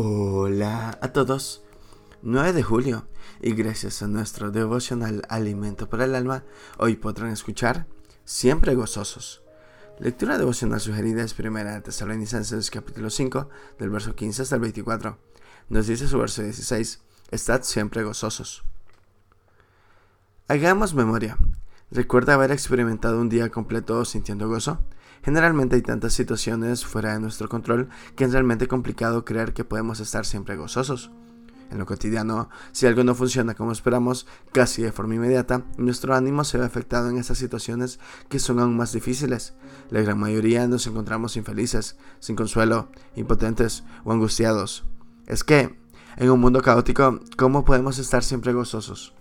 Hola a todos. 9 de julio y gracias a nuestro devocional Alimento para el Alma, hoy podrán escuchar Siempre gozosos. Lectura devocional sugerida es primera de Tesalonicenses capítulo 5 del verso 15 hasta el 24. Nos dice su verso 16, Estad siempre gozosos. Hagamos memoria. ¿Recuerda haber experimentado un día completo sintiendo gozo? Generalmente hay tantas situaciones fuera de nuestro control que es realmente complicado creer que podemos estar siempre gozosos. En lo cotidiano, si algo no funciona como esperamos, casi de forma inmediata, nuestro ánimo se ve afectado en esas situaciones que son aún más difíciles. La gran mayoría nos encontramos infelices, sin consuelo, impotentes o angustiados. Es que, en un mundo caótico, ¿cómo podemos estar siempre gozosos?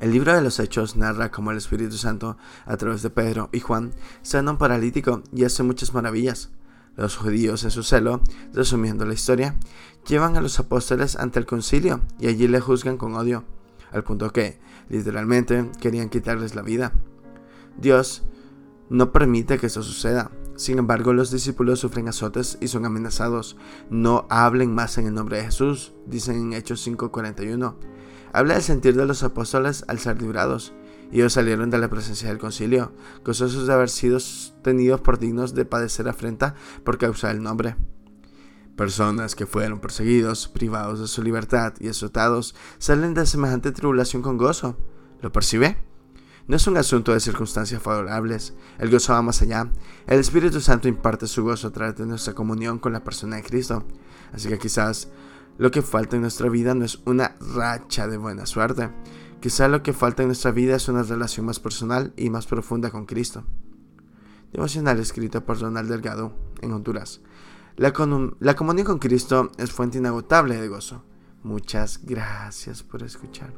El libro de los Hechos narra cómo el Espíritu Santo, a través de Pedro y Juan, sana un paralítico y hace muchas maravillas. Los judíos, en su celo, resumiendo la historia, llevan a los apóstoles ante el concilio y allí le juzgan con odio, al punto que, literalmente, querían quitarles la vida. Dios no permite que eso suceda. Sin embargo, los discípulos sufren azotes y son amenazados. No hablen más en el nombre de Jesús, dicen en Hechos 5:41. Habla del sentir de los apóstoles al ser librados. Ellos salieron de la presencia del concilio, gozosos de haber sido tenidos por dignos de padecer afrenta por causa del nombre. Personas que fueron perseguidos, privados de su libertad y azotados, salen de semejante tribulación con gozo. ¿Lo percibe? No es un asunto de circunstancias favorables, el gozo va más allá. El Espíritu Santo imparte su gozo a través de nuestra comunión con la persona de Cristo. Así que quizás lo que falta en nuestra vida no es una racha de buena suerte. Quizá lo que falta en nuestra vida es una relación más personal y más profunda con Cristo. Devocional escrito por Ronald Delgado, en Honduras. La, la comunión con Cristo es fuente inagotable de gozo. Muchas gracias por escuchar.